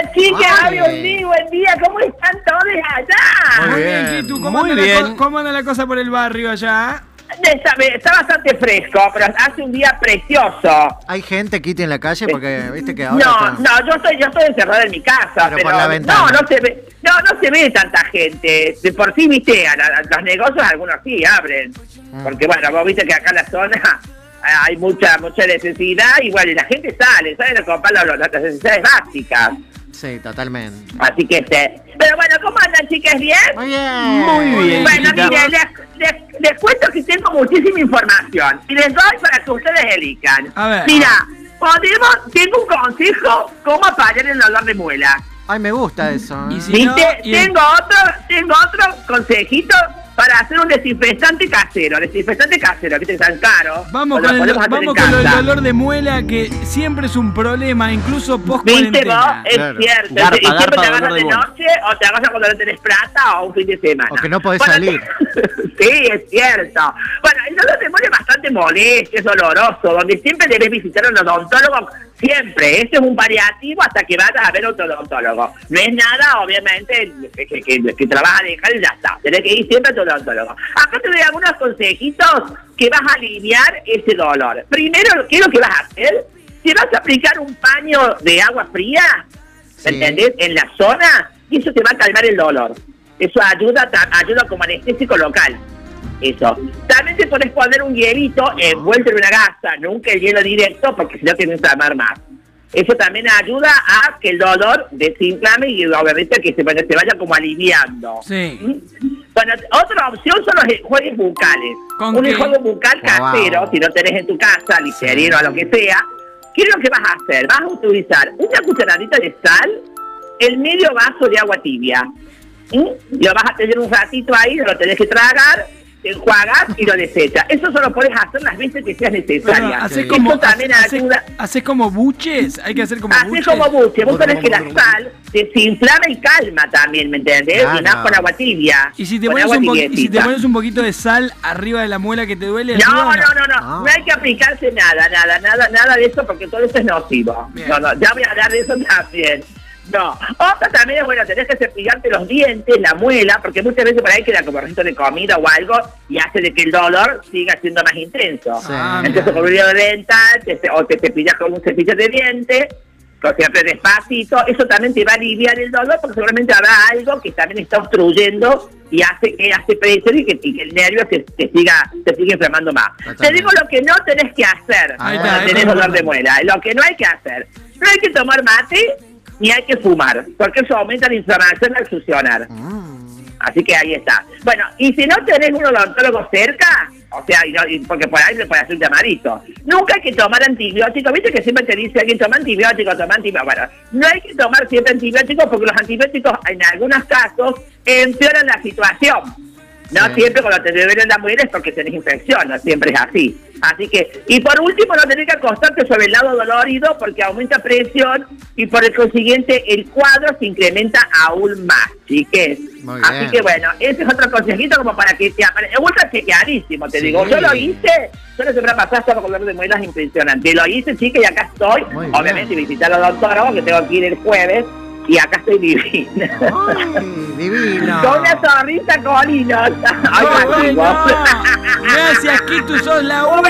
Hola chicas, Ay. Dios mío, buen día, ¿cómo están todos allá? Muy bien, ¿cómo, muy anda la bien. co- ¿cómo anda la cosa por el barrio allá? Está, está bastante fresco, pero hace un día precioso. Hay gente, Kitty, en la calle porque viste que ahora No, está- no, yo estoy, yo estoy encerrada en mi casa, Pero pero, por la ventana. no, no se ve, no, no se ve tanta gente. De por sí, viste, a, la- a los negocios algunos sí abren, Mm. porque bueno, vos viste que acá en la zona hay mucha, mucha necesidad y bueno, y la gente sale, sale a comprar las necesidades básicas. Sí, totalmente. Así que este, pero bueno, ¿cómo andan chicas? ¿Bien? Muy bien. Muy bien. Bueno, miren, les, les- les cuento que tengo muchísima información y les doy para que ustedes elijan. A ver. Mira, podemos, tengo un consejo cómo apagar el dolor de muela. Ay, me gusta eso. ¿eh? Y si- ¿Viste? no, y el- tengo otro, tengo otro consejito para hacer un desinfectante casero. Desinfectante casero, que tan caro. Vamos, con el, vamos en con lo del casa. dolor de muela que siempre es un problema, incluso post ¿Viste vos? Es Claro. cierto. Garpa, y siempre garpa, te agarras de noche o te agarras cuando no tenés plata o un fin de semana. O que no podés Bueno, salir. sí, es cierto. Bueno, el dolor de muela es bastante molesto, es doloroso, donde siempre debes visitar a un odontólogo siempre. Ese es un paliativo hasta que vayas a ver a otro odontólogo. No es nada, obviamente, que, que, que, que te la vas a dejar y ya está. Tenés que ir siempre a tu odontólogo. Acá te doy algunos consejitos que vas a aliviar ese dolor. Primero, ¿qué es lo que vas a hacer? Te vas a aplicar un paño de agua fría, Sí. ¿me entendés? En la zona, y eso te va a calmar el dolor. Eso ayuda, ayuda como anestésico local. Eso. También te podés poner un hielito envuelto en una gasa, nunca el hielo directo, porque si no te va a inflamar más. Eso también ayuda a que el dolor desinflame y obviamente que se vaya, se vaya como aliviando. Sí. ¿Mm? Bueno, otra opción son los enjuagues bucales. ¿Con Un enjuague bucal Wow. casero, si no tenés en tu casa, listerino o lo que sea. ¿Qué es lo que vas a hacer? Vas a utilizar una cucharadita de sal, el medio vaso de agua tibia. ¿Mm? Lo vas a tener un ratito ahí, lo tenés que tragar, te enjuagas y lo desechas. Eso solo puedes hacer las veces que seas necesaria. ¿haces Sí. como, también haces- ayuda. haces como buches? Hay que hacer como buches. como buche, vos sabés que la sal desinflama y calma también, ¿me entendés? Claro. Y más con agua tibia. Y si te, pones agua un po- y si te pones un poquito de sal arriba de la muela que te duele, No, ¿ayuda o no, no, no, Ah. no hay que aplicarse nada, nada, nada, nada de eso porque todo eso es nocivo. Bien. No, no, ya voy a hablar de eso también. No, otra también es bueno, tenés que cepillarte los dientes, la muela, porque muchas veces por ahí queda como resto de comida o algo y hace de que el dolor siga siendo más intenso. Sí. Ah, Entonces con un hilo dental te- o te cepillas con un cepillo de dientes, con siempre despacito, eso también te va a aliviar el dolor porque seguramente habrá algo que también está obstruyendo y hace que hace presión y que, y que el nervio se, se siga se siga inflamando más. Te digo lo que no tenés que hacer cuando tenés dolor de muela. Lo que no hay que hacer. No hay que tomar mate ni hay que fumar, porque eso aumenta la inflamación al succionar. Mm. Así que ahí está. Bueno, y si no tenés un odontólogo cerca, o sea, y no- y porque por ahí le puede hacer un llamadito. Nunca hay que tomar antibióticos. Viste que siempre te dice alguien toma antibióticos, toma antibióticos. Bueno, no hay que tomar siempre antibióticos porque los antibióticos en algunos casos empeoran la situación. No Sí. siempre cuando te duele la muela es porque tenés infección, no siempre es así. Así que, y por último, no tenés que acostarte sobre el lado dolorido porque aumenta presión y por el consiguiente el cuadro se incrementa aún más, chiques. Así que bueno, ese es otro consejito como para que te apare- Ultra chequeadísimo, te Sí. digo. Yo lo hice, yo la semana pasada estaba con dolor de muelas impresionante. Lo hice, chica, y acá estoy. Muy bien. Obviamente visitar al odontólogo que tengo que ir el jueves y acá estoy divina. Ay, divino. Con una sonrisa colina. Ay, ¡Muy contigo. bueno! Gracias, Kitu, sos la uno.